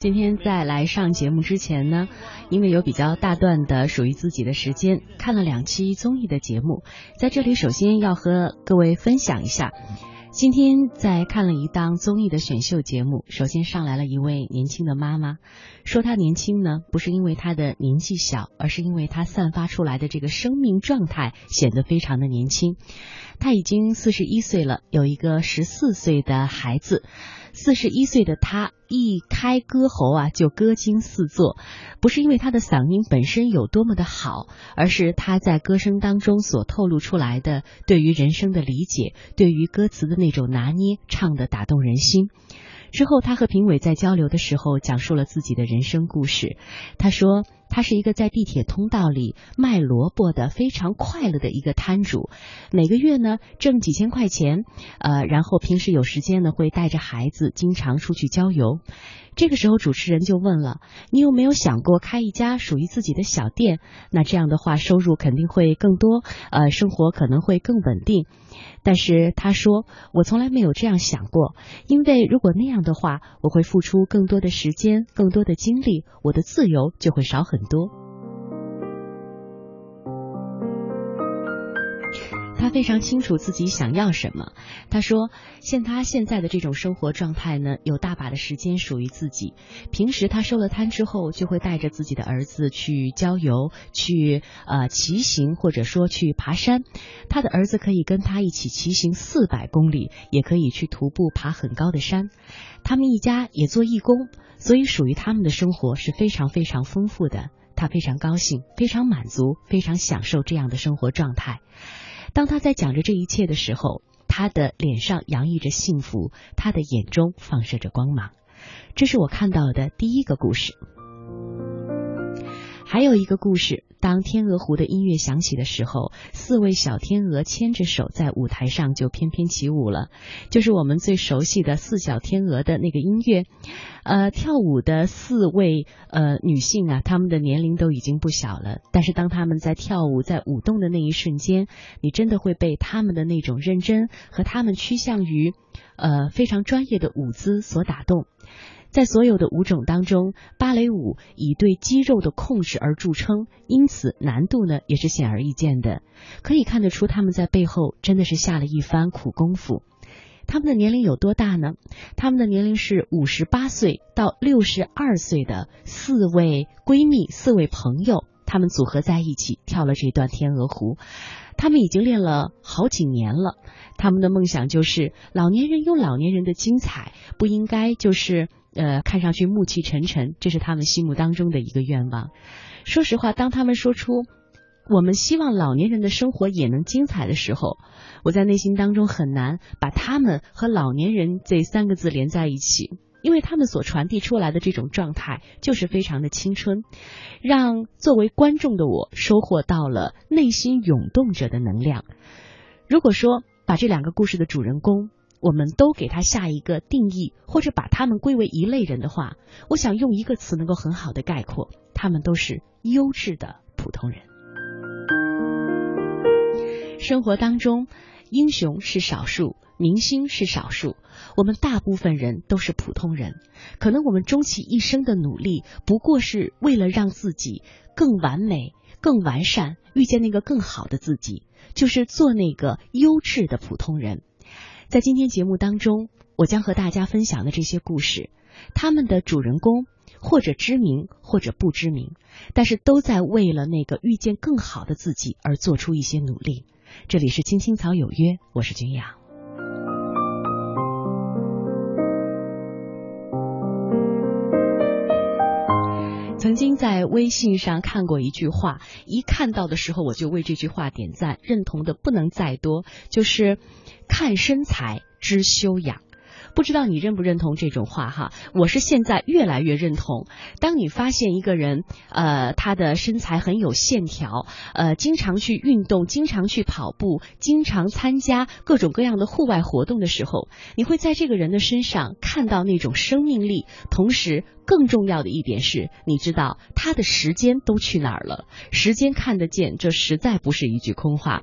今天在来上节目之前呢，因为有比较大段的属于自己的时间，看了两期综艺的节目，在这里首先要和各位分享一下，今天在看了一档综艺的选秀节目，首先上来了一位年轻的妈妈，说她年轻呢，不是因为她的年纪小，而是因为她散发出来的这个生命状态显得非常的年轻。她已经四十一岁了，有一个十四岁的孩子。四十一岁的他一开歌喉啊，就歌惊四座，不是因为他的嗓音本身有多么的好，而是他在歌声当中所透露出来的对于人生的理解，对于歌词的那种拿捏，唱的打动人心。之后，他和评委在交流的时候，讲述了自己的人生故事。他说，他是一个在地铁通道里卖萝卜的非常快乐的一个摊主，每个月呢挣几千块钱，呃，然后平时有时间呢会带着孩子经常出去郊游。这个时候，主持人就问了：“你有没有想过开一家属于自己的小店？那这样的话，收入肯定会更多，呃，生活可能会更稳定。”但是他说：“我从来没有这样想过，因为如果那样的话，我会付出更多的时间、更多的精力，我的自由就会少很多。”他非常清楚自己想要什么。他说：“像他现在的这种生活状态呢，有大把的时间属于自己。平时他收了摊之后，就会带着自己的儿子去郊游，去呃骑行，或者说去爬山。他的儿子可以跟他一起骑行四百公里，也可以去徒步爬很高的山。他们一家也做义工，所以属于他们的生活是非常非常丰富的。他非常高兴，非常满足，非常享受这样的生活状态。”当他在讲着这一切的时候，他的脸上洋溢着幸福，他的眼中放射着光芒。这是我看到的第一个故事。还有一个故事，当天鹅湖的音乐响起的时候，四位小天鹅牵着手在舞台上就翩翩起舞了，就是我们最熟悉的四小天鹅的那个音乐。呃，跳舞的四位呃女性啊，她们的年龄都已经不小了，但是当她们在跳舞、在舞动的那一瞬间，你真的会被她们的那种认真和她们趋向于呃非常专业的舞姿所打动。在所有的舞种当中，芭蕾舞以对肌肉的控制而著称，因此难度呢也是显而易见的。可以看得出，他们在背后真的是下了一番苦功夫。他们的年龄有多大呢？他们的年龄是五十八岁到六十二岁的四位闺蜜、四位朋友，他们组合在一起跳了这段《天鹅湖》。他们已经练了好几年了。他们的梦想就是，老年人有老年人的精彩，不应该就是。呃，看上去暮气沉沉，这是他们心目当中的一个愿望。说实话，当他们说出“我们希望老年人的生活也能精彩”的时候，我在内心当中很难把他们和老年人这三个字连在一起，因为他们所传递出来的这种状态就是非常的青春，让作为观众的我收获到了内心涌动着的能量。如果说把这两个故事的主人公，我们都给他下一个定义，或者把他们归为一类人的话，我想用一个词能够很好的概括：他们都是优质的普通人。生活当中，英雄是少数，明星是少数，我们大部分人都是普通人。可能我们终其一生的努力，不过是为了让自己更完美、更完善，遇见那个更好的自己，就是做那个优质的普通人。在今天节目当中，我将和大家分享的这些故事，他们的主人公或者知名或者不知名，但是都在为了那个遇见更好的自己而做出一些努力。这里是青青草有约，我是君阳。曾经在微信上看过一句话，一看到的时候我就为这句话点赞，认同的不能再多，就是看身材知修养。不知道你认不认同这种话哈？我是现在越来越认同。当你发现一个人，呃，他的身材很有线条，呃，经常去运动，经常去跑步，经常参加各种各样的户外活动的时候，你会在这个人的身上看到那种生命力。同时，更重要的一点是，你知道他的时间都去哪儿了？时间看得见，这实在不是一句空话。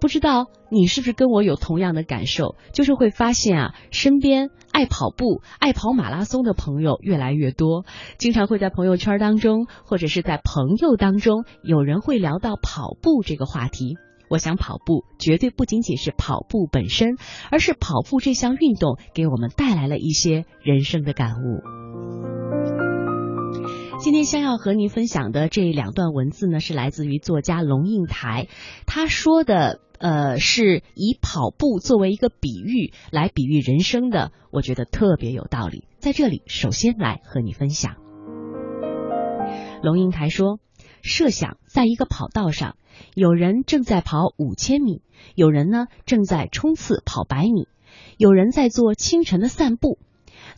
不知道你是不是跟我有同样的感受？就是会发现啊，身边爱跑步、爱跑马拉松的朋友越来越多，经常会在朋友圈当中或者是在朋友当中，有人会聊到跑步这个话题。我想跑步绝对不仅仅是跑步本身，而是跑步这项运动给我们带来了一些人生的感悟。今天将要和您分享的这两段文字呢，是来自于作家龙应台，他说的呃是以跑步作为一个比喻来比喻人生的，我觉得特别有道理。在这里，首先来和你分享。龙应台说：“设想在一个跑道上。”有人正在跑五千米，有人呢正在冲刺跑百米，有人在做清晨的散步。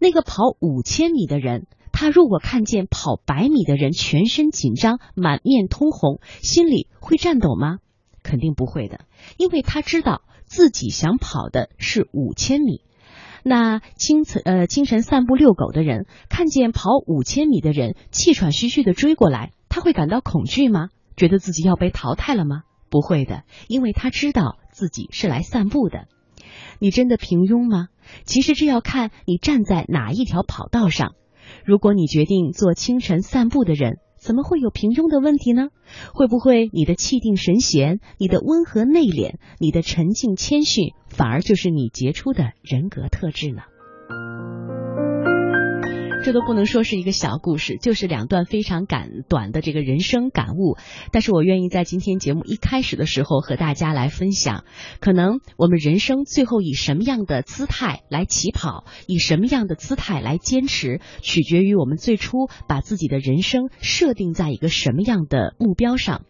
那个跑五千米的人，他如果看见跑百米的人全身紧张、满面通红，心里会颤抖吗？肯定不会的，因为他知道自己想跑的是五千米。那清晨呃清晨散步遛狗的人，看见跑五千米的人气喘吁吁的追过来，他会感到恐惧吗？觉得自己要被淘汰了吗？不会的，因为他知道自己是来散步的。你真的平庸吗？其实这要看你站在哪一条跑道上。如果你决定做清晨散步的人，怎么会有平庸的问题呢？会不会你的气定神闲、你的温和内敛、你的沉静谦逊，反而就是你杰出的人格特质呢？这都不能说是一个小故事，就是两段非常感短的这个人生感悟。但是我愿意在今天节目一开始的时候和大家来分享，可能我们人生最后以什么样的姿态来起跑，以什么样的姿态来坚持，取决于我们最初把自己的人生设定在一个什么样的目标上。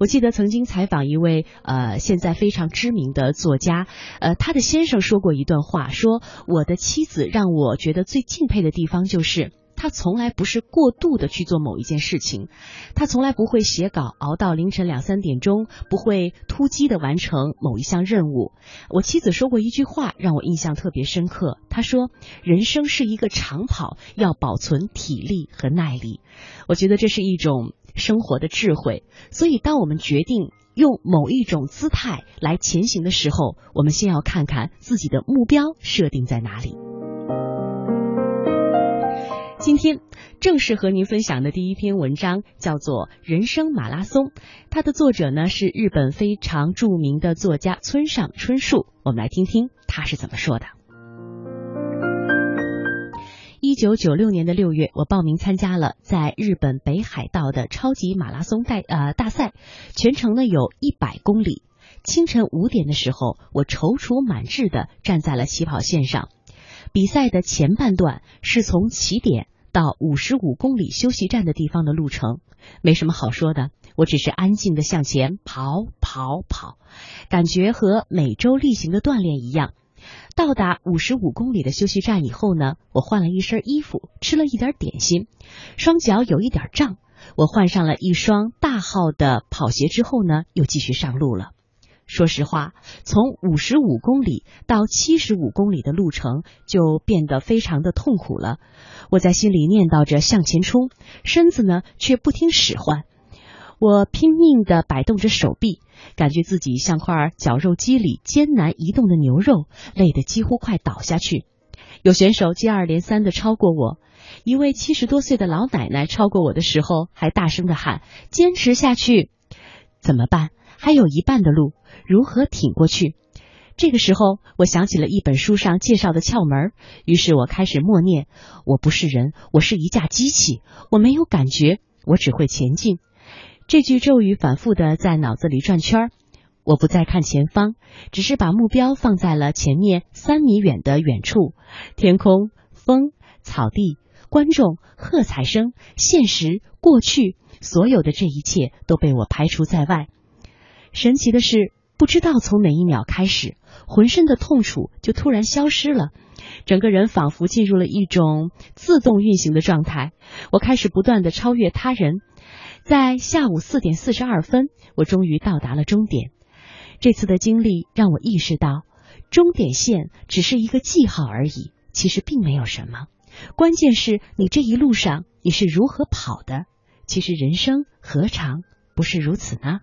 我记得曾经采访一位呃现在非常知名的作家，呃他的先生说过一段话，说我的妻子让我觉得最敬佩的地方就是。他从来不是过度的去做某一件事情，他从来不会写稿熬到凌晨两三点钟，不会突击的完成某一项任务。我妻子说过一句话，让我印象特别深刻。她说：“人生是一个长跑，要保存体力和耐力。”我觉得这是一种生活的智慧。所以，当我们决定用某一种姿态来前行的时候，我们先要看看自己的目标设定在哪里。今天正式和您分享的第一篇文章叫做《人生马拉松》，它的作者呢是日本非常著名的作家村上春树。我们来听听他是怎么说的。一九九六年的六月，我报名参加了在日本北海道的超级马拉松代呃大赛，全程呢有一百公里。清晨五点的时候，我踌躇满志的站在了起跑线上。比赛的前半段是从起点到五十五公里休息站的地方的路程，没什么好说的，我只是安静的向前跑跑跑，感觉和每周例行的锻炼一样。到达五十五公里的休息站以后呢，我换了一身衣服，吃了一点点心，双脚有一点胀，我换上了一双大号的跑鞋之后呢，又继续上路了。说实话，从五十五公里到七十五公里的路程就变得非常的痛苦了。我在心里念叨着向前冲，身子呢却不听使唤。我拼命的摆动着手臂，感觉自己像块绞肉机里艰难移动的牛肉，累得几乎快倒下去。有选手接二连三的超过我，一位七十多岁的老奶奶超过我的时候还大声的喊：“坚持下去！”怎么办？还有一半的路。如何挺过去？这个时候，我想起了一本书上介绍的窍门，于是我开始默念：“我不是人，我是一架机器，我没有感觉，我只会前进。”这句咒语反复的在脑子里转圈儿。我不再看前方，只是把目标放在了前面三米远的远处。天空、风、草地、观众、喝彩声、现实、过去，所有的这一切都被我排除在外。神奇的是。不知道从哪一秒开始，浑身的痛楚就突然消失了，整个人仿佛进入了一种自动运行的状态。我开始不断的超越他人，在下午四点四十二分，我终于到达了终点。这次的经历让我意识到，终点线只是一个记号而已，其实并没有什么。关键是你这一路上你是如何跑的。其实人生何尝不是如此呢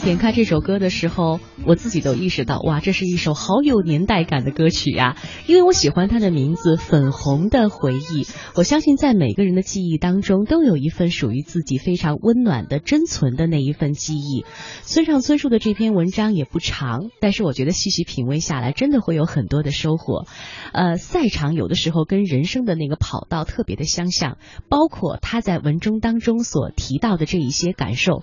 点开这首歌的时候，我自己都意识到，哇，这是一首好有年代感的歌曲呀！因为我喜欢它的名字《粉红的回忆》。我相信在每个人的记忆当中，都有一份属于自己非常温暖的、珍存的那一份记忆。村上春树的这篇文章也不长，但是我觉得细细品味下来，真的会有很多的收获。呃，赛场有的时候跟人生的那个跑道特别的相像，包括他在文中当中所提到的这一些感受。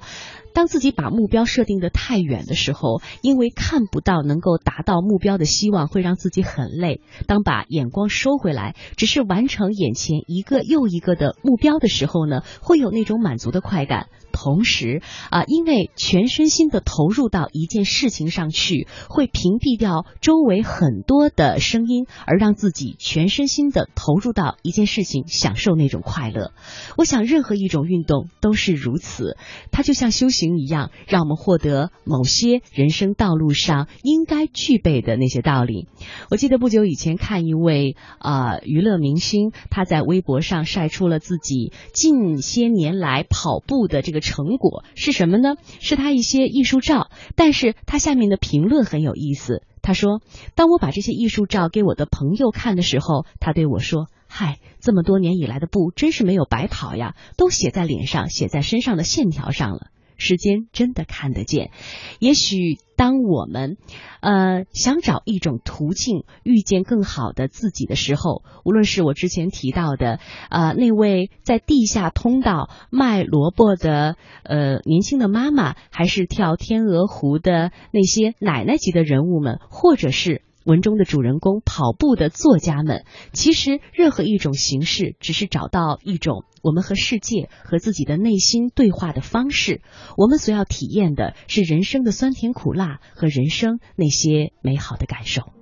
当自己把目标设定的太远的时候，因为看不到能够达到目标的希望，会让自己很累。当把眼光收回来，只是完成眼前一个又一个的目标的时候呢，会有那种满足的快感。同时啊，因为全身心的投入到一件事情上去，会屏蔽掉周围很多的声音，而让自己全身心的投入到一件事情，享受那种快乐。我想，任何一种运动都是如此，它就像修行一样，让我们获得某些人生道路上应该具备的那些道理。我记得不久以前看一位啊娱乐明星，他在微博上晒出了自己近些年来跑步的这个。成果是什么呢？是他一些艺术照，但是他下面的评论很有意思。他说：“当我把这些艺术照给我的朋友看的时候，他对我说：‘嗨，这么多年以来的步真是没有白跑呀，都写在脸上、写在身上的线条上了。’时间真的看得见。也许。”当我们，呃，想找一种途径遇见更好的自己的时候，无论是我之前提到的，呃，那位在地下通道卖萝卜的呃年轻的妈妈，还是跳天鹅湖的那些奶奶级的人物们，或者是。文中的主人公跑步的作家们，其实任何一种形式，只是找到一种我们和世界和自己的内心对话的方式。我们所要体验的是人生的酸甜苦辣和人生那些美好的感受。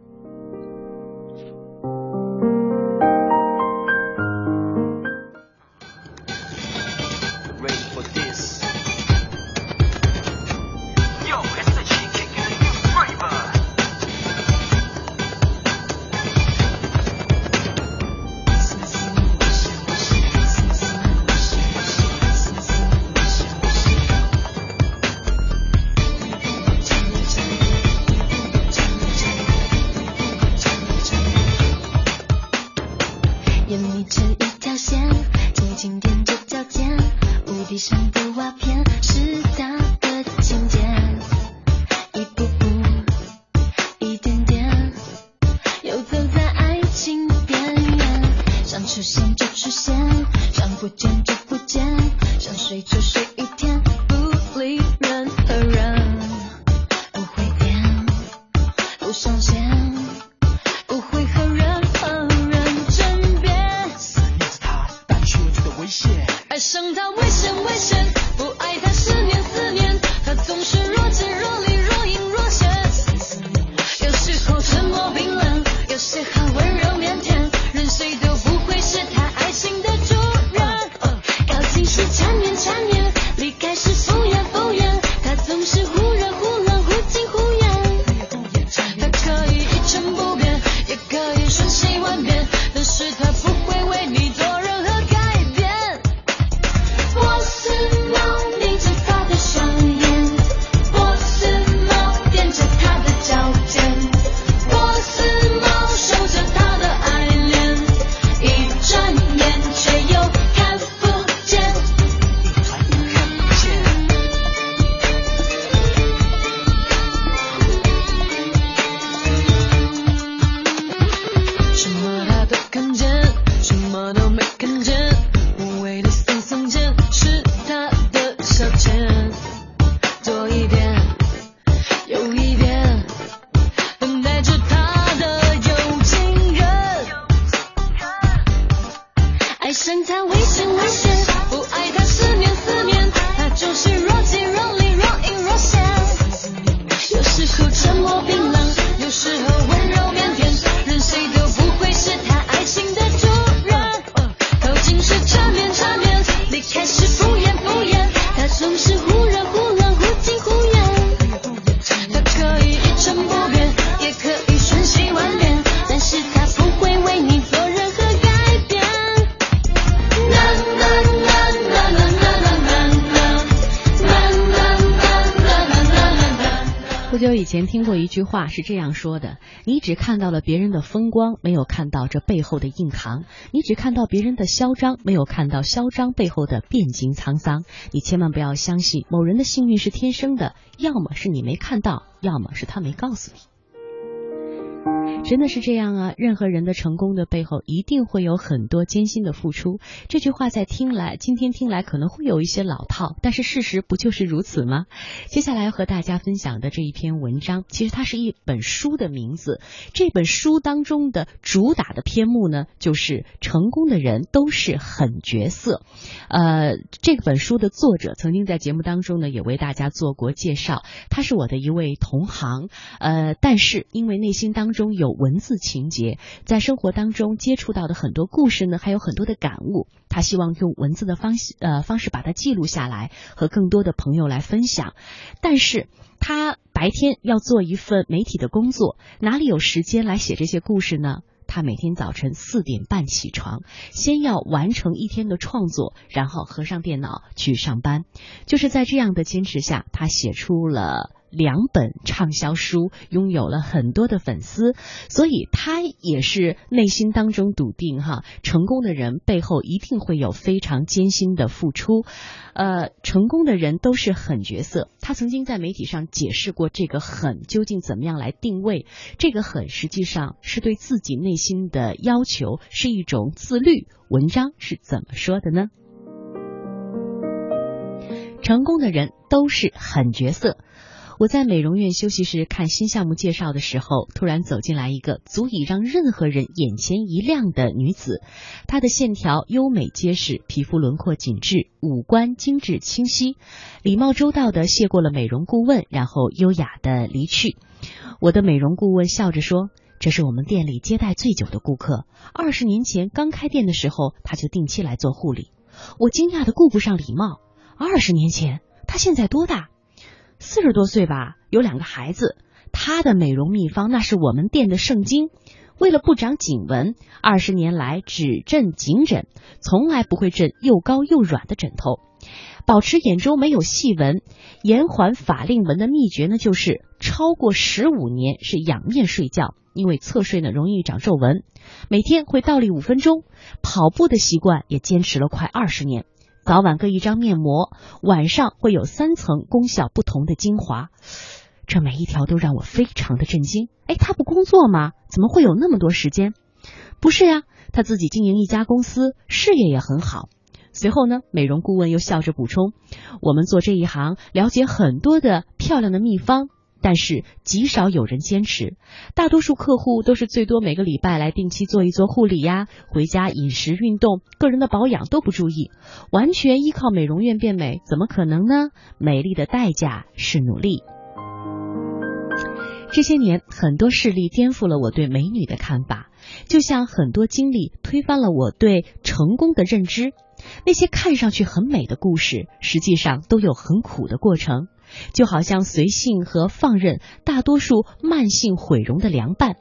不久以前听过一句话是这样说的：你只看到了别人的风光，没有看到这背后的硬扛；你只看到别人的嚣张，没有看到嚣张背后的变经沧桑。你千万不要相信某人的幸运是天生的，要么是你没看到，要么是他没告诉你。真的是这样啊！任何人的成功的背后，一定会有很多艰辛的付出。这句话在听来，今天听来可能会有一些老套，但是事实不就是如此吗？接下来要和大家分享的这一篇文章，其实它是一本书的名字。这本书当中的主打的篇目呢，就是成功的人都是狠角色。呃，这本书的作者曾经在节目当中呢，也为大家做过介绍。他是我的一位同行，呃，但是因为内心当中有文字情节，在生活当中接触到的很多故事呢，还有很多的感悟。他希望用文字的方式，呃，方式把它记录下来，和更多的朋友来分享。但是他白天要做一份媒体的工作，哪里有时间来写这些故事呢？他每天早晨四点半起床，先要完成一天的创作，然后合上电脑去上班。就是在这样的坚持下，他写出了。两本畅销书，拥有了很多的粉丝，所以他也是内心当中笃定哈，成功的人背后一定会有非常艰辛的付出，呃，成功的人都是狠角色。他曾经在媒体上解释过这个狠究竟怎么样来定位，这个狠实际上是对自己内心的要求，是一种自律。文章是怎么说的呢？成功的人都是狠角色。我在美容院休息室看新项目介绍的时候，突然走进来一个足以让任何人眼前一亮的女子。她的线条优美结实，皮肤轮廓紧致，五官精致清晰，礼貌周到的谢过了美容顾问，然后优雅的离去。我的美容顾问笑着说：“这是我们店里接待最久的顾客。二十年前刚开店的时候，他就定期来做护理。”我惊讶的顾不上礼貌。二十年前，他现在多大？四十多岁吧，有两个孩子。他的美容秘方那是我们店的圣经。为了不长颈纹，二十年来只枕颈枕，从来不会枕又高又软的枕头。保持眼周没有细纹，延缓法令纹的秘诀呢，就是超过十五年是仰面睡觉，因为侧睡呢容易长皱纹。每天会倒立五分钟，跑步的习惯也坚持了快二十年。早晚各一张面膜，晚上会有三层功效不同的精华，这每一条都让我非常的震惊。哎，他不工作吗？怎么会有那么多时间？不是呀，他自己经营一家公司，事业也很好。随后呢，美容顾问又笑着补充：“我们做这一行，了解很多的漂亮的秘方。”但是极少有人坚持，大多数客户都是最多每个礼拜来定期做一做护理呀，回家饮食、运动、个人的保养都不注意，完全依靠美容院变美，怎么可能呢？美丽的代价是努力。这些年，很多事例颠覆了我对美女的看法，就像很多经历推翻了我对成功的认知。那些看上去很美的故事，实际上都有很苦的过程。就好像随性和放任，大多数慢性毁容的凉拌。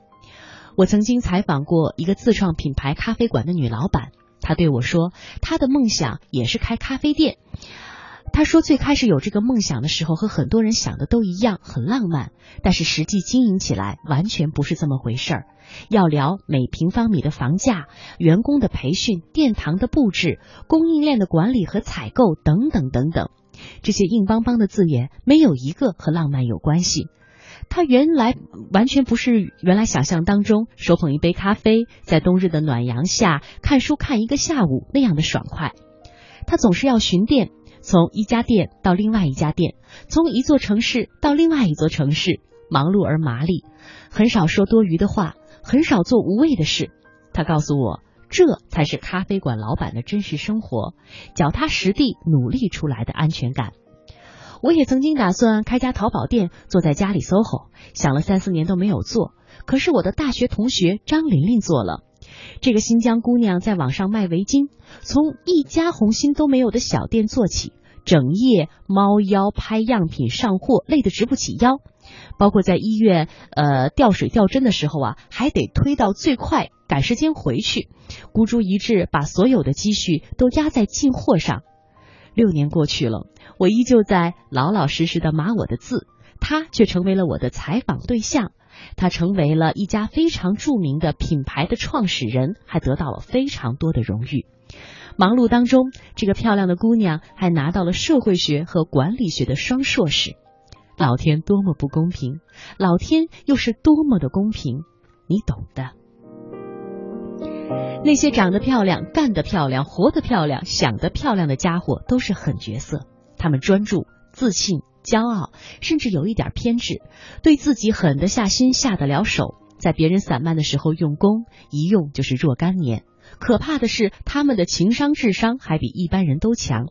我曾经采访过一个自创品牌咖啡馆的女老板，她对我说，她的梦想也是开咖啡店。她说，最开始有这个梦想的时候，和很多人想的都一样，很浪漫。但是实际经营起来，完全不是这么回事儿。要聊每平方米的房价、员工的培训、殿堂的布置、供应链的管理和采购等等等等。这些硬邦邦的字眼，没有一个和浪漫有关系。他原来完全不是原来想象当中手捧一杯咖啡，在冬日的暖阳下看书看一个下午那样的爽快。他总是要巡店，从一家店到另外一家店，从一座城市到另外一座城市，忙碌而麻利，很少说多余的话，很少做无谓的事。他告诉我。这才是咖啡馆老板的真实生活，脚踏实地努力出来的安全感。我也曾经打算开家淘宝店，坐在家里 SOHO，想了三四年都没有做。可是我的大学同学张琳琳做了。这个新疆姑娘在网上卖围巾，从一家红心都没有的小店做起，整夜猫腰拍样品上货，累得直不起腰。包括在医院呃吊水吊针的时候啊，还得推到最快，赶时间回去，孤注一掷，把所有的积蓄都压在进货上。六年过去了，我依旧在老老实实的码我的字。他却成为了我的采访对象。他成为了一家非常著名的品牌的创始人，还得到了非常多的荣誉。忙碌当中，这个漂亮的姑娘还拿到了社会学和管理学的双硕士。老天多么不公平，老天又是多么的公平，你懂的。那些长得漂亮、干得漂亮、活得漂亮、想得漂亮的家伙都是狠角色，他们专注、自信。骄傲，甚至有一点偏执，对自己狠得下心、下得了手，在别人散漫的时候用功，一用就是若干年。可怕的是，他们的情商、智商还比一般人都强。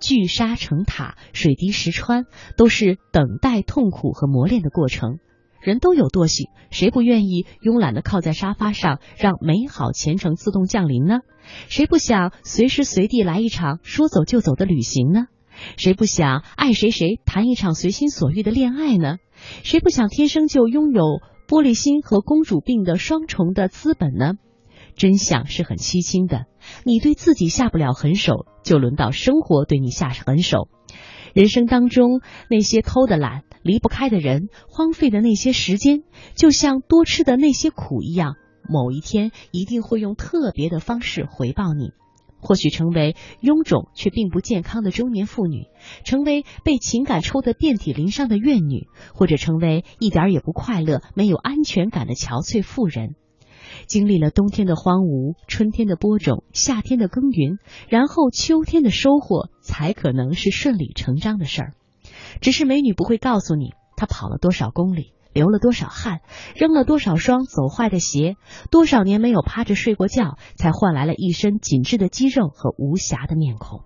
聚沙成塔，水滴石穿，都是等待、痛苦和磨练的过程。人都有惰性，谁不愿意慵懒的靠在沙发上，让美好前程自动降临呢？谁不想随时随地来一场说走就走的旅行呢？谁不想爱谁谁谈一场随心所欲的恋爱呢？谁不想天生就拥有玻璃心和公主病的双重的资本呢？真相是很凄清的，你对自己下不了狠手，就轮到生活对你下狠手。人生当中那些偷的懒、离不开的人、荒废的那些时间，就像多吃的那些苦一样，某一天一定会用特别的方式回报你。或许成为臃肿却并不健康的中年妇女，成为被情感抽得遍体鳞伤的怨女，或者成为一点也不快乐、没有安全感的憔悴妇人。经历了冬天的荒芜、春天的播种、夏天的耕耘，然后秋天的收获，才可能是顺理成章的事儿。只是美女不会告诉你，她跑了多少公里。流了多少汗，扔了多少双走坏的鞋，多少年没有趴着睡过觉，才换来了一身紧致的肌肉和无瑕的面孔。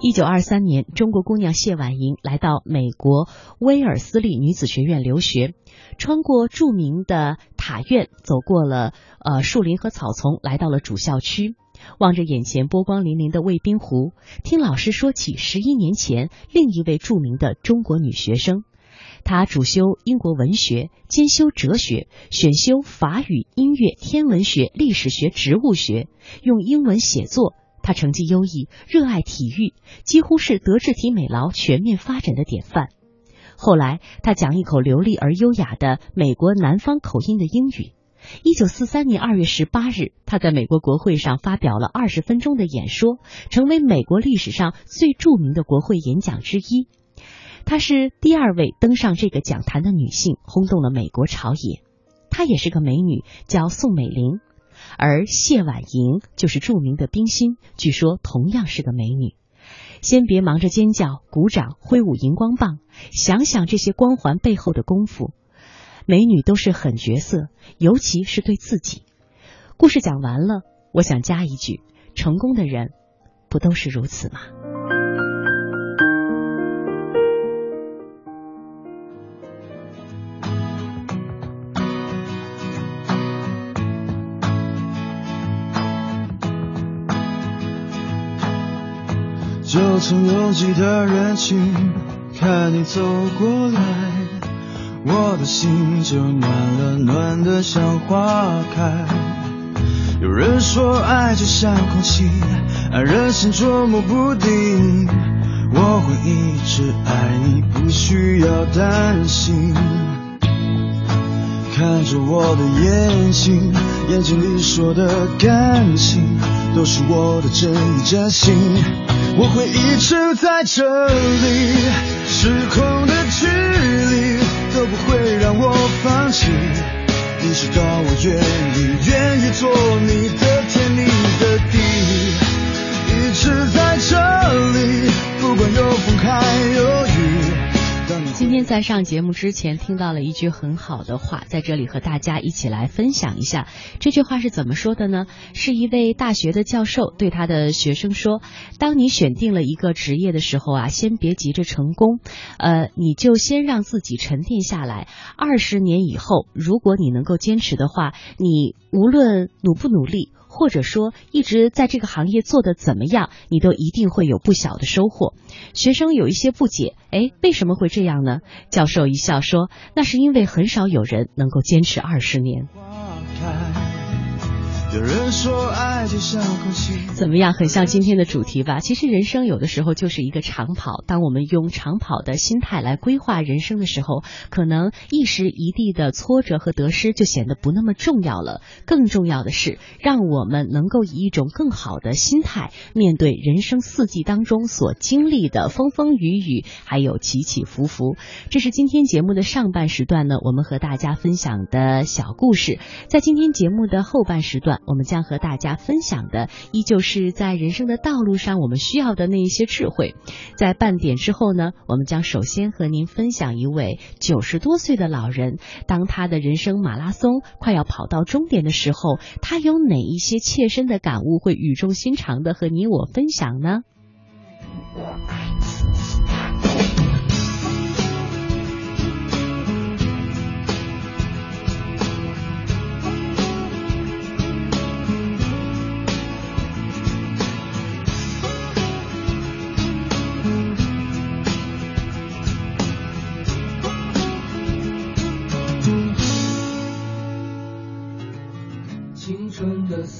一九二三年，中国姑娘谢婉莹来到美国威尔斯利女子学院留学，穿过著名的塔院，走过了呃树林和草丛，来到了主校区，望着眼前波光粼粼的卫滨湖，听老师说起十一年前另一位著名的中国女学生。她主修英国文学，兼修哲学，选修法语、音乐、天文学、历史学、植物学，用英文写作。她成绩优异，热爱体育，几乎是德智体美劳全面发展的典范。后来，她讲一口流利而优雅的美国南方口音的英语。一九四三年二月十八日，他在美国国会上发表了二十分钟的演说，成为美国历史上最著名的国会演讲之一。她是第二位登上这个讲坛的女性，轰动了美国朝野。她也是个美女，叫宋美龄。而谢婉莹就是著名的冰心，据说同样是个美女。先别忙着尖叫、鼓掌、挥舞荧光棒，想想这些光环背后的功夫。美女都是狠角色，尤其是对自己。故事讲完了，我想加一句：成功的人，不都是如此吗？就从拥挤的人群看你走过来，我的心就暖了，暖得像花开。有人说爱就像空气，爱人心捉摸不定。我会一直爱你，不需要担心。看着我的眼睛，眼睛里说的感情，都是我的真意真心。我会一直在这里，时空的距离都不会让我放弃。你知道我愿意，愿意做你的天，你的地，一直在这里，不管有风还有雨。今天在上节目之前听到了一句很好的话，在这里和大家一起来分享一下。这句话是怎么说的呢？是一位大学的教授对他的学生说：“当你选定了一个职业的时候啊，先别急着成功，呃，你就先让自己沉淀下来。二十年以后，如果你能够坚持的话，你无论努不努力。”或者说一直在这个行业做的怎么样，你都一定会有不小的收获。学生有一些不解，哎，为什么会这样呢？教授一笑说：“那是因为很少有人能够坚持二十年。”有人说爱就像空气。怎么样？很像今天的主题吧？其实人生有的时候就是一个长跑。当我们用长跑的心态来规划人生的时候，可能一时一地的挫折和得失就显得不那么重要了。更重要的是，让我们能够以一种更好的心态面对人生四季当中所经历的风风雨雨，还有起起伏伏。这是今天节目的上半时段呢，我们和大家分享的小故事。在今天节目的后半时段，我们将和大家分享的依旧是在人生的道路上我们需要的那一些智慧。在半点之后呢，我们将首先和您分享一位九十多岁的老人，当他的人生马拉松快要跑到终点的时候，他有哪一些切身的感悟会语重心长的和你我分享呢？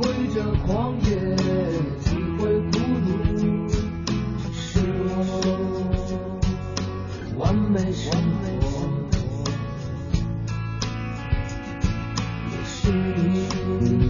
会着狂野，体会孤独，是我完美生活，也是你。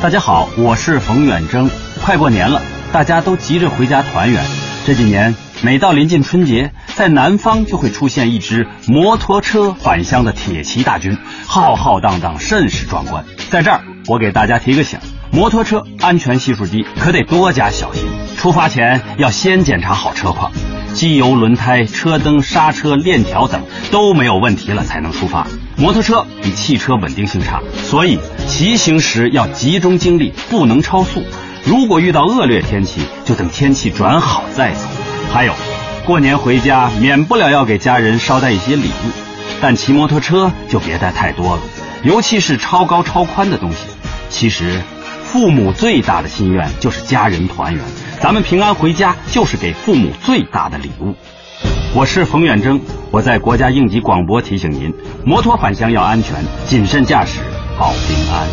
大家好，我是冯远征。快过年了，大家都急着回家团圆。这几年，每到临近春节，在南方就会出现一支摩托车返乡的铁骑大军，浩浩荡荡，甚是壮观。在这儿，我给大家提个醒：摩托车安全系数低，可得多加小心。出发前要先检查好车况，机油、轮胎、车灯、刹车、链条等都没有问题了才能出发。摩托车比汽车稳定性差，所以骑行时要集中精力，不能超速。如果遇到恶劣天气，就等天气转好再走。还有，过年回家免不了要给家人捎带一些礼物，但骑摩托车就别带太多了，尤其是超高超宽的东西。其实，父母最大的心愿就是家人团圆，咱们平安回家就是给父母最大的礼物。我是冯远征，我在国家应急广播提醒您：摩托返乡要安全，谨慎驾驶保平安。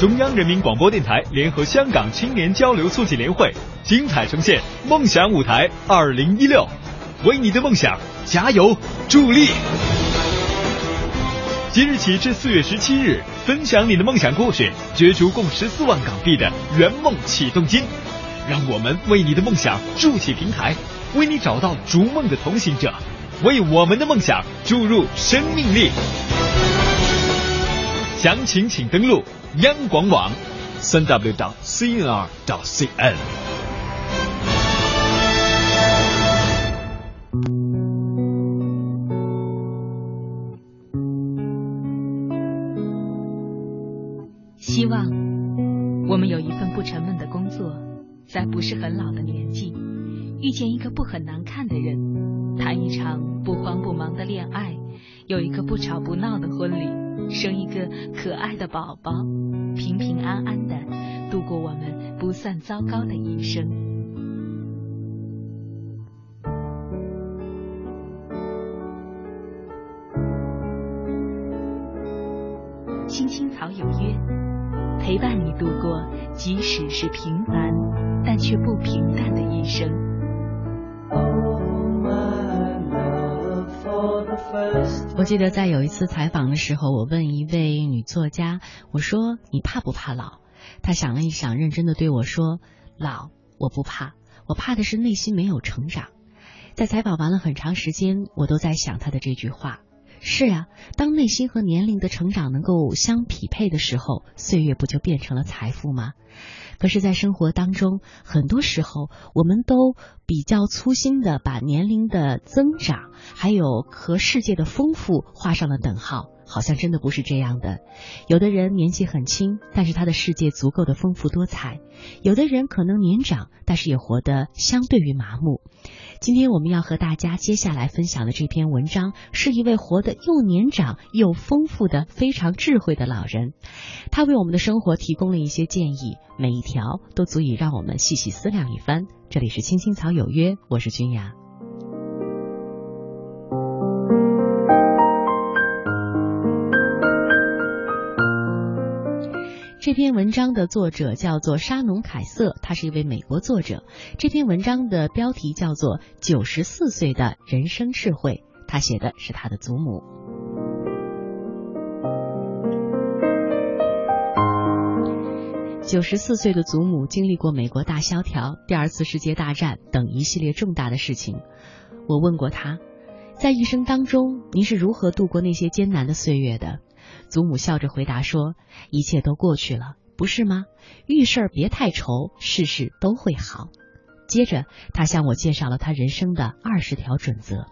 中央人民广播电台联合香港青年交流促进联会精彩呈现《梦想舞台二零一六》，为你的梦想加油助力。即日起至四月十七日，分享你的梦想故事，角逐共十四万港币的圆梦启动金。让我们为你的梦想筑起平台，为你找到逐梦的同行者，为我们的梦想注入生命力。详情请登录央广网，三 w 到 cnr 到 cn。爱的宝宝，平平安安的度过我们不算糟糕的一生。青青草有约，陪伴你度过即使是平凡但却不平淡的一生。我记得在有一次采访的时候，我问一位女作家，我说：“你怕不怕老？”她想了一想，认真的对我说：“老，我不怕，我怕的是内心没有成长。”在采访完了很长时间，我都在想她的这句话。是啊，当内心和年龄的成长能够相匹配的时候，岁月不就变成了财富吗？可是，在生活当中，很多时候我们都比较粗心的把年龄的增长，还有和世界的丰富画上了等号，好像真的不是这样的。有的人年纪很轻，但是他的世界足够的丰富多彩；有的人可能年长，但是也活得相对于麻木。今天我们要和大家接下来分享的这篇文章，是一位活得又年长又丰富的非常智慧的老人，他为我们的生活提供了一些建议，每一条都足以让我们细细思量一番。这里是青青草有约，我是君雅。这篇文章的作者叫做沙农凯瑟，他是一位美国作者。这篇文章的标题叫做《九十四岁的人生智慧》，他写的是他的祖母。九十四岁的祖母经历过美国大萧条、第二次世界大战等一系列重大的事情。我问过他，在一生当中，您是如何度过那些艰难的岁月的？祖母笑着回答说：“一切都过去了，不是吗？遇事儿别太愁，事事都会好。”接着，他向我介绍了他人生的二十条准则：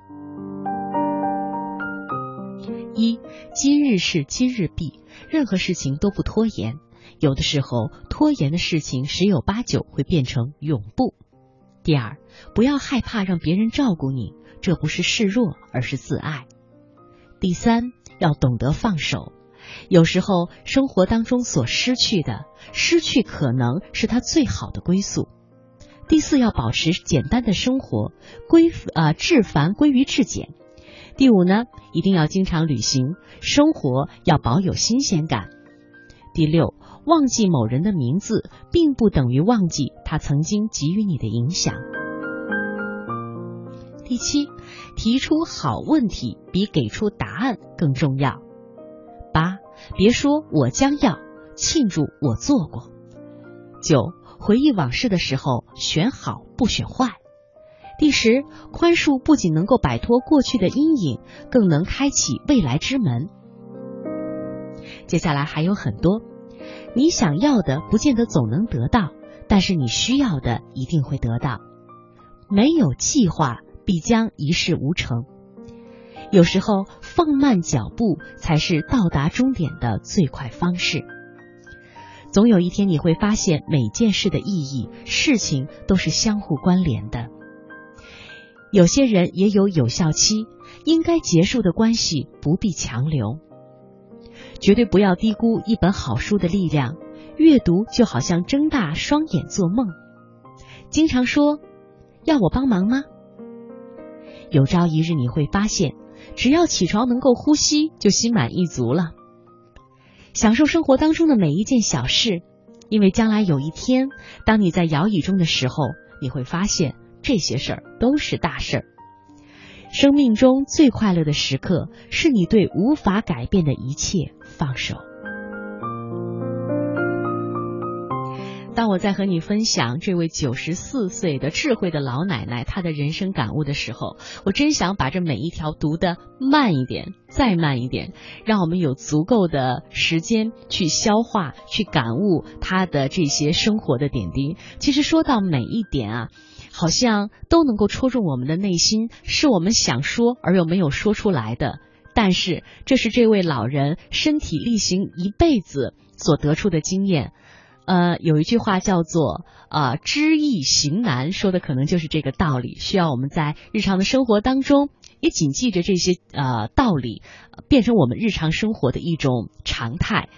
一，今日事今日毕，任何事情都不拖延。有的时候，拖延的事情十有八九会变成永不。第二，不要害怕让别人照顾你，这不是示弱，而是自爱。第三。要懂得放手，有时候生活当中所失去的，失去可能是他最好的归宿。第四，要保持简单的生活，归呃至繁归于至简。第五呢，一定要经常旅行，生活要保有新鲜感。第六，忘记某人的名字，并不等于忘记他曾经给予你的影响。第七，提出好问题比给出答案更重要。八，别说我将要，庆祝我做过。九，回忆往事的时候选好不选坏。第十，宽恕不仅能够摆脱过去的阴影，更能开启未来之门。接下来还有很多，你想要的不见得总能得到，但是你需要的一定会得到。没有计划。必将一事无成。有时候放慢脚步才是到达终点的最快方式。总有一天你会发现每件事的意义，事情都是相互关联的。有些人也有有效期，应该结束的关系不必强留。绝对不要低估一本好书的力量，阅读就好像睁大双眼做梦。经常说要我帮忙吗？有朝一日你会发现，只要起床能够呼吸，就心满意足了。享受生活当中的每一件小事，因为将来有一天，当你在摇椅中的时候，你会发现这些事儿都是大事儿。生命中最快乐的时刻，是你对无法改变的一切放手。当我在和你分享这位九十四岁的智慧的老奶奶她的人生感悟的时候，我真想把这每一条读得慢一点，再慢一点，让我们有足够的时间去消化、去感悟她的这些生活的点滴。其实说到每一点啊，好像都能够戳中我们的内心，是我们想说而又没有说出来的。但是这是这位老人身体力行一辈子所得出的经验。呃，有一句话叫做“啊，知易行难”，说的可能就是这个道理。需要我们在日常的生活当中也谨记着这些呃道理，变成我们日常生活的一种常态。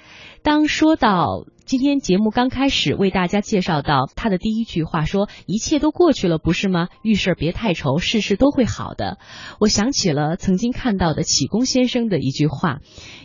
当说到。今天节目刚开始，为大家介绍到他的第一句话说：“一切都过去了，不是吗？遇事别太愁，事事都会好的。”我想起了曾经看到的启功先生的一句话，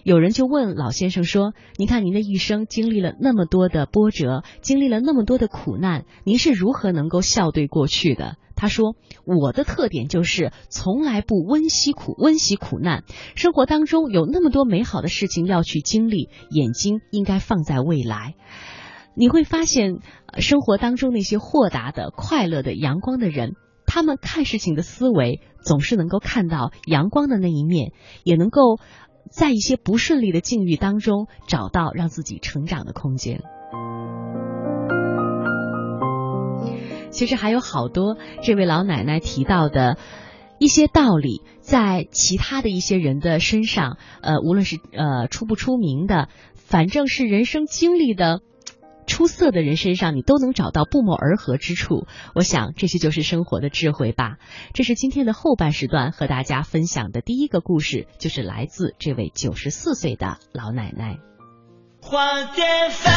有人就问老先生说：“您看您的一生经历了那么多的波折，经历了那么多的苦难，您是如何能够笑对过去的？”他说：“我的特点就是从来不温习苦，温习苦难。生活当中有那么多美好的事情要去经历，眼睛应该放在未来。你会发现，生活当中那些豁达的、快乐的、阳光的人，他们看事情的思维总是能够看到阳光的那一面，也能够在一些不顺利的境遇当中找到让自己成长的空间。”其实还有好多这位老奶奶提到的一些道理，在其他的一些人的身上，呃，无论是呃出不出名的，反正是人生经历的出色的人身上，你都能找到不谋而合之处。我想这些就是生活的智慧吧。这是今天的后半时段和大家分享的第一个故事，就是来自这位九十四岁的老奶奶。花蝶飞，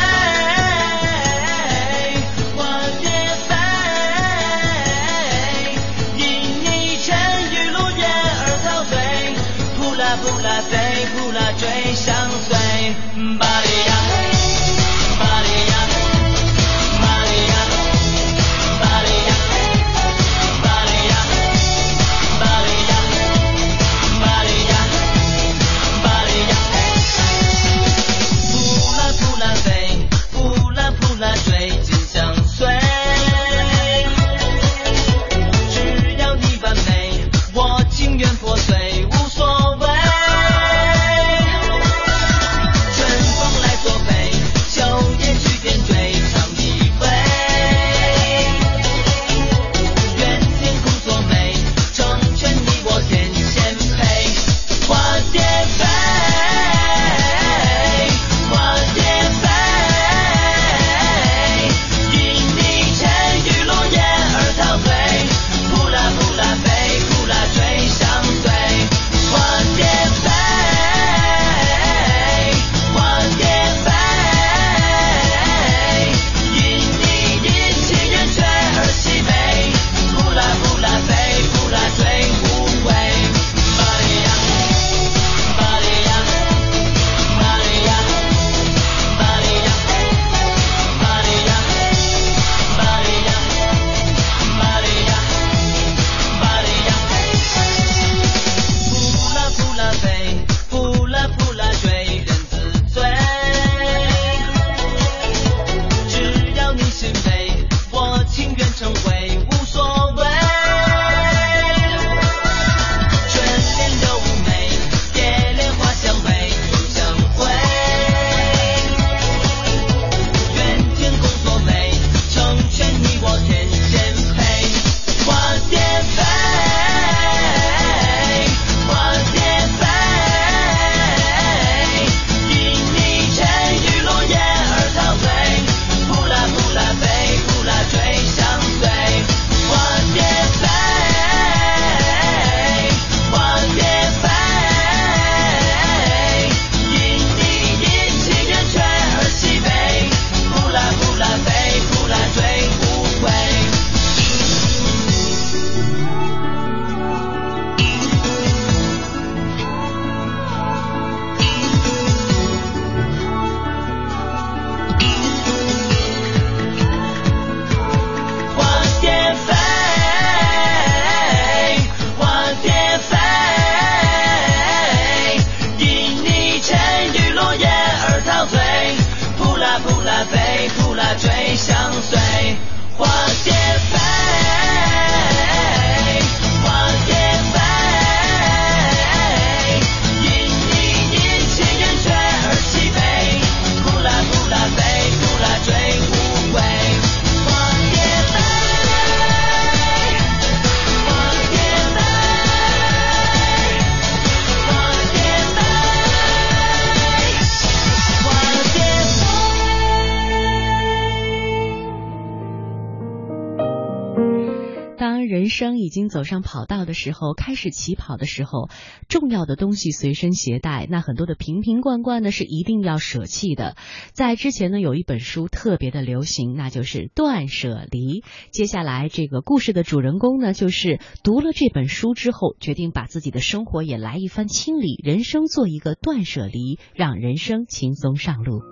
生已经走上跑道的时候，开始起跑的时候，重要的东西随身携带，那很多的瓶瓶罐罐呢是一定要舍弃的。在之前呢，有一本书特别的流行，那就是《断舍离》。接下来这个故事的主人公呢，就是读了这本书之后，决定把自己的生活也来一番清理，人生做一个断舍离，让人生轻松上路。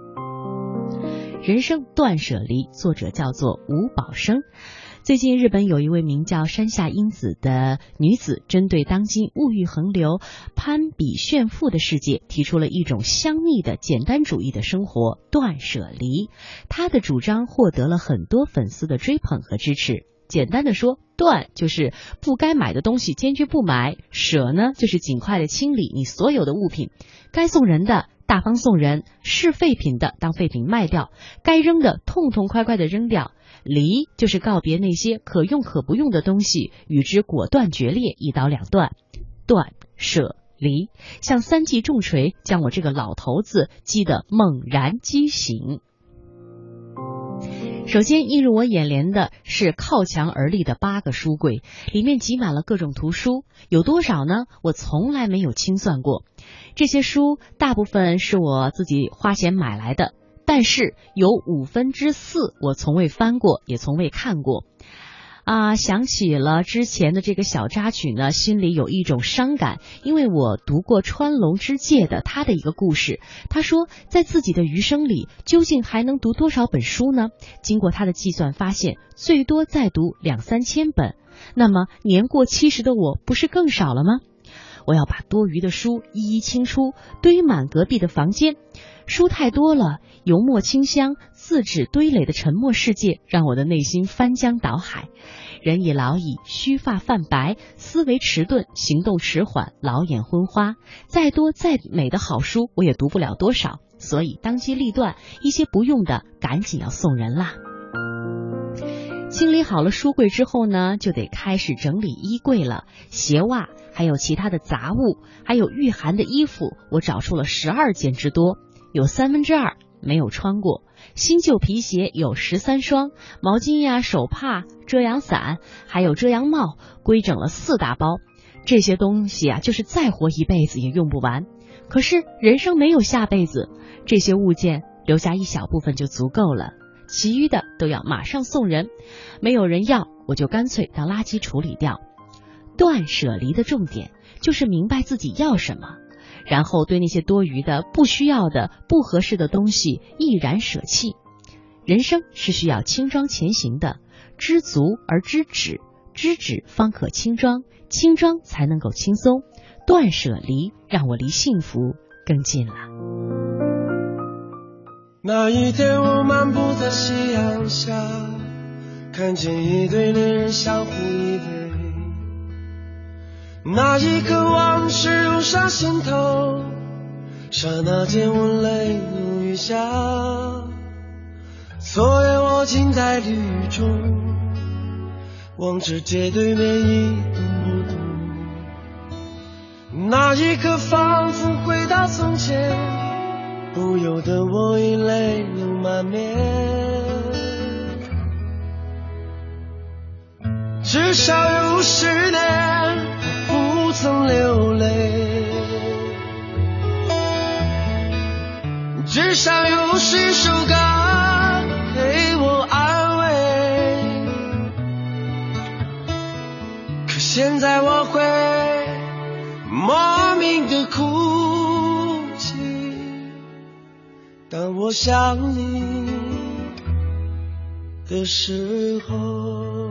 人生断舍离，作者叫做吴宝生。最近，日本有一位名叫山下英子的女子，针对当今物欲横流、攀比炫富的世界，提出了一种香蜜的简单主义的生活——断舍离。她的主张获得了很多粉丝的追捧和支持。简单的说，断就是不该买的东西坚决不买；舍呢，就是尽快的清理你所有的物品，该送人的大方送人，是废品的当废品卖掉，该扔的痛痛快快的扔掉。离就是告别那些可用可不用的东西，与之果断决裂，一刀两断。断舍离，像三记重锤，将我这个老头子击得猛然激醒。首先映入我眼帘的是靠墙而立的八个书柜，里面挤满了各种图书，有多少呢？我从来没有清算过。这些书大部分是我自己花钱买来的。但是有五分之四我从未翻过，也从未看过，啊，想起了之前的这个小插曲呢，心里有一种伤感，因为我读过川龙之介的他的一个故事，他说在自己的余生里究竟还能读多少本书呢？经过他的计算，发现最多再读两三千本，那么年过七十的我不是更少了吗？我要把多余的书一一清出，堆满隔壁的房间。书太多了，油墨清香、字纸堆垒的沉默世界，让我的内心翻江倒海。人已老矣，须发泛白，思维迟钝，行动迟缓，老眼昏花。再多再美的好书，我也读不了多少。所以当机立断，一些不用的，赶紧要送人啦。清理好了书柜之后呢，就得开始整理衣柜了。鞋袜，还有其他的杂物，还有御寒的衣服，我找出了十二件之多，有三分之二没有穿过。新旧皮鞋有十三双，毛巾呀、手帕、遮阳伞，还有遮阳帽，规整了四大包。这些东西啊，就是再活一辈子也用不完。可是人生没有下辈子，这些物件留下一小部分就足够了。其余的都要马上送人，没有人要，我就干脆当垃圾处理掉。断舍离的重点就是明白自己要什么，然后对那些多余的、不需要的、不合适的东西毅然舍弃。人生是需要轻装前行的，知足而知止，知止方可轻装，轻装才能够轻松。断舍离让我离幸福更近了。那一天，我漫步在夕阳下，看见一对恋人相互依偎。那一刻，往事涌上心头，刹那间，我泪如雨下。昨夜，我静在绿中，望着街对面一动不动。那一刻，仿佛回到从前。不由得我已泪流满面，至少有十年曾流泪，至少有十首歌给我安慰，可现在我会莫名的哭泣。当我想你的时候，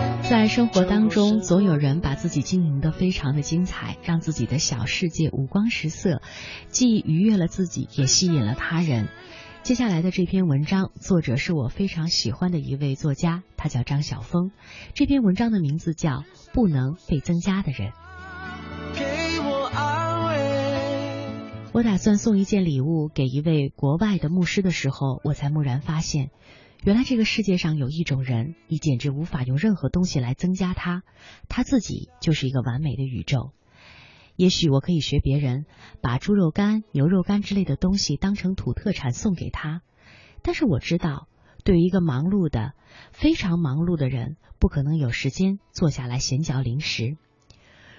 在生活当中，总有人把自己经营的非常的精彩，让自己的小世界五光十色，既愉悦了自己，也吸引了他人。接下来的这篇文章，作者是我非常喜欢的一位作家，他叫张晓峰。这篇文章的名字叫《不能被增加的人》。给我安慰。我打算送一件礼物给一位国外的牧师的时候，我才蓦然发现，原来这个世界上有一种人，你简直无法用任何东西来增加他，他自己就是一个完美的宇宙。也许我可以学别人，把猪肉干、牛肉干之类的东西当成土特产送给他，但是我知道，对于一个忙碌的、非常忙碌的人，不可能有时间坐下来闲嚼零食。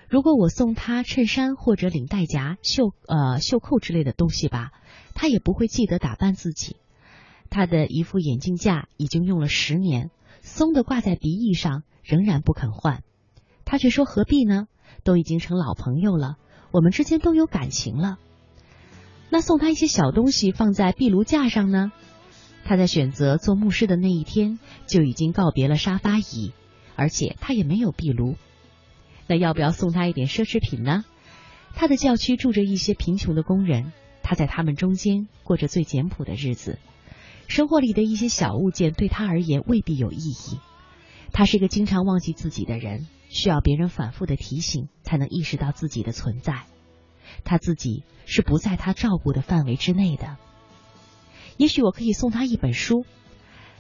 如果我送他衬衫或者领带夹、袖呃袖扣之类的东西吧，他也不会记得打扮自己。他的一副眼镜架已经用了十年，松的挂在鼻翼上，仍然不肯换。他却说何必呢？都已经成老朋友了，我们之间都有感情了。那送他一些小东西放在壁炉架上呢？他在选择做牧师的那一天就已经告别了沙发椅，而且他也没有壁炉。那要不要送他一点奢侈品呢？他的教区住着一些贫穷的工人，他在他们中间过着最简朴的日子，生活里的一些小物件对他而言未必有意义。他是个经常忘记自己的人。需要别人反复的提醒，才能意识到自己的存在。他自己是不在他照顾的范围之内的。也许我可以送他一本书，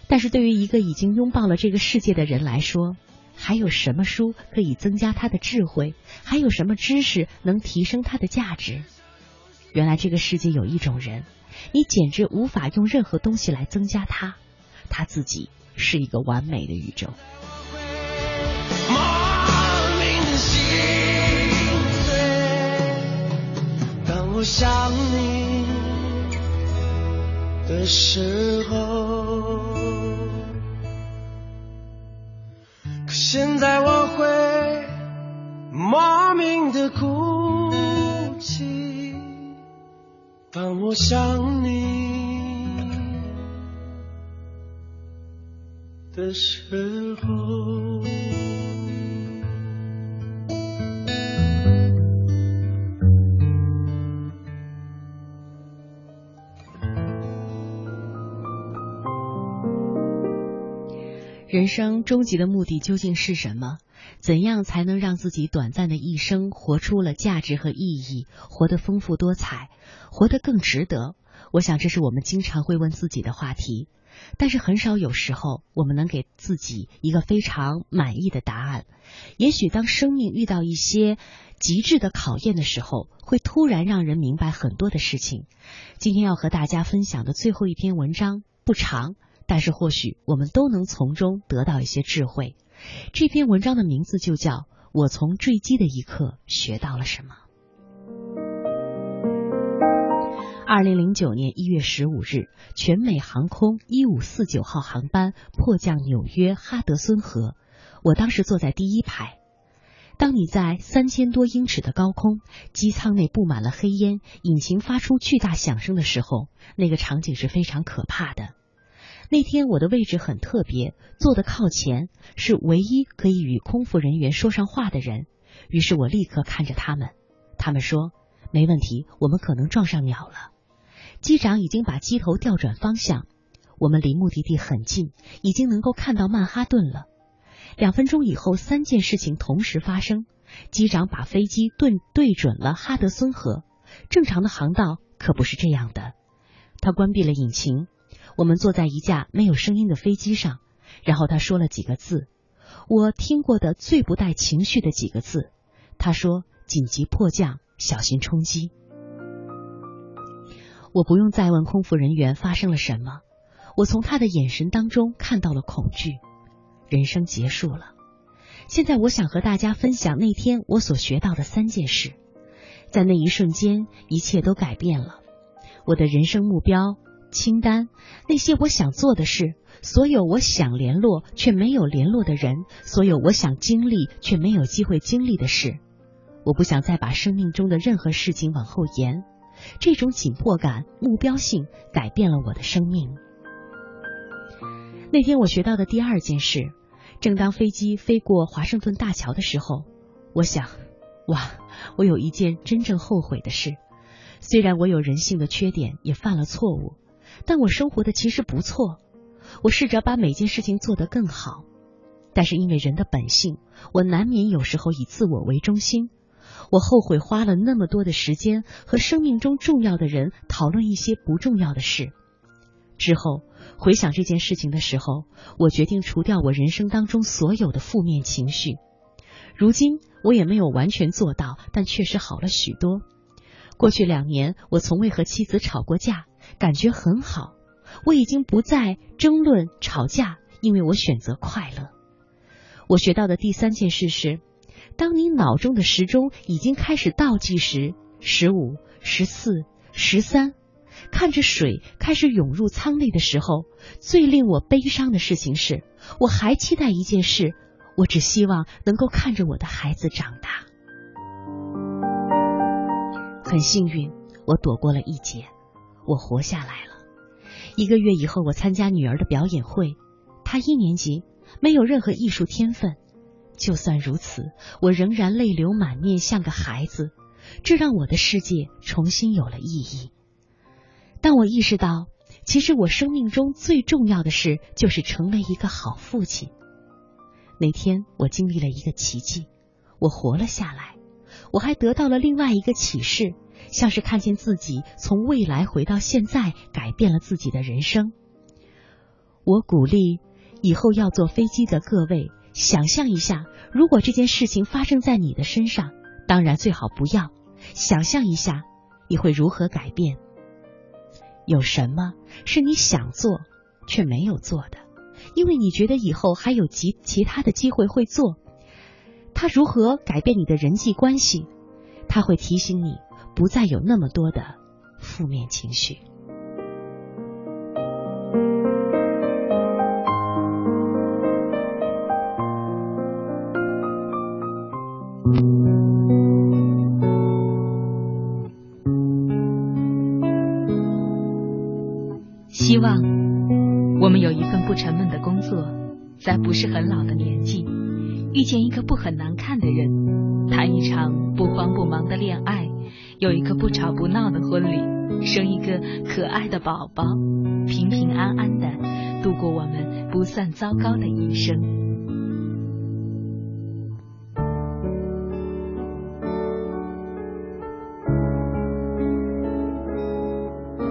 但是对于一个已经拥抱了这个世界的人来说，还有什么书可以增加他的智慧？还有什么知识能提升他的价值？原来这个世界有一种人，你简直无法用任何东西来增加他，他自己是一个完美的宇宙。我想你的时候，可现在我会莫名的哭泣。当我想你的时候。人生终极的目的究竟是什么？怎样才能让自己短暂的一生活出了价值和意义，活得丰富多彩，活得更值得？我想这是我们经常会问自己的话题，但是很少有时候我们能给自己一个非常满意的答案。也许当生命遇到一些极致的考验的时候，会突然让人明白很多的事情。今天要和大家分享的最后一篇文章不长。但是或许我们都能从中得到一些智慧。这篇文章的名字就叫《我从坠机的一刻学到了什么》。二零零九年一月十五日，全美航空一五四九号航班迫降纽约哈德孙河，我当时坐在第一排。当你在三千多英尺的高空，机舱内布满了黑烟，引擎发出巨大响声的时候，那个场景是非常可怕的。那天我的位置很特别，坐的靠前，是唯一可以与空服人员说上话的人。于是我立刻看着他们，他们说：“没问题，我们可能撞上鸟了。”机长已经把机头调转方向，我们离目的地很近，已经能够看到曼哈顿了。两分钟以后，三件事情同时发生：机长把飞机对对准了哈德森河，正常的航道可不是这样的。他关闭了引擎。我们坐在一架没有声音的飞机上，然后他说了几个字，我听过的最不带情绪的几个字。他说：“紧急迫降，小心冲击。”我不用再问空服人员发生了什么，我从他的眼神当中看到了恐惧。人生结束了。现在我想和大家分享那天我所学到的三件事，在那一瞬间，一切都改变了。我的人生目标。清单，那些我想做的事，所有我想联络却没有联络的人，所有我想经历却没有机会经历的事，我不想再把生命中的任何事情往后延。这种紧迫感、目标性改变了我的生命。那天我学到的第二件事，正当飞机飞过华盛顿大桥的时候，我想，哇，我有一件真正后悔的事。虽然我有人性的缺点，也犯了错误。但我生活的其实不错。我试着把每件事情做得更好，但是因为人的本性，我难免有时候以自我为中心。我后悔花了那么多的时间和生命中重要的人讨论一些不重要的事。之后回想这件事情的时候，我决定除掉我人生当中所有的负面情绪。如今我也没有完全做到，但确实好了许多。过去两年，我从未和妻子吵过架，感觉很好。我已经不再争论吵架，因为我选择快乐。我学到的第三件事是，当你脑中的时钟已经开始倒计时，十五、十四、十三，看着水开始涌入舱内的时候，最令我悲伤的事情是，我还期待一件事，我只希望能够看着我的孩子长大。很幸运，我躲过了一劫，我活下来了。一个月以后，我参加女儿的表演会，她一年级，没有任何艺术天分。就算如此，我仍然泪流满面，像个孩子。这让我的世界重新有了意义。但我意识到，其实我生命中最重要的事就是成为一个好父亲。那天，我经历了一个奇迹，我活了下来。我还得到了另外一个启示。像是看见自己从未来回到现在，改变了自己的人生。我鼓励以后要坐飞机的各位，想象一下，如果这件事情发生在你的身上，当然最好不要。想象一下，你会如何改变？有什么是你想做却没有做的？因为你觉得以后还有其其他的机会会做。他如何改变你的人际关系？他会提醒你。不再有那么多的负面情绪。希望我们有一份不沉闷的工作，在不是很老的年纪，遇见一个不很难吵不闹的婚礼，生一个可爱的宝宝，平平安安的度过我们不算糟糕的一生。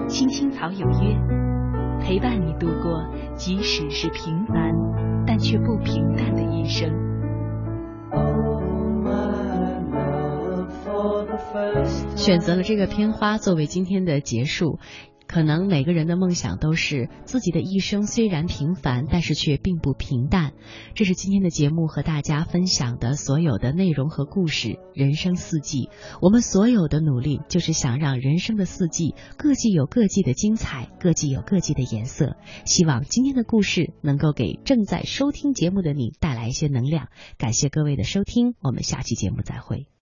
青青草有约，陪伴你度过即使是平凡但却不平淡的一生。选择了这个片花作为今天的结束，可能每个人的梦想都是自己的一生虽然平凡，但是却并不平淡。这是今天的节目和大家分享的所有的内容和故事。人生四季，我们所有的努力就是想让人生的四季各季有各季的精彩，各季有各季的颜色。希望今天的故事能够给正在收听节目的你带来一些能量。感谢各位的收听，我们下期节目再会。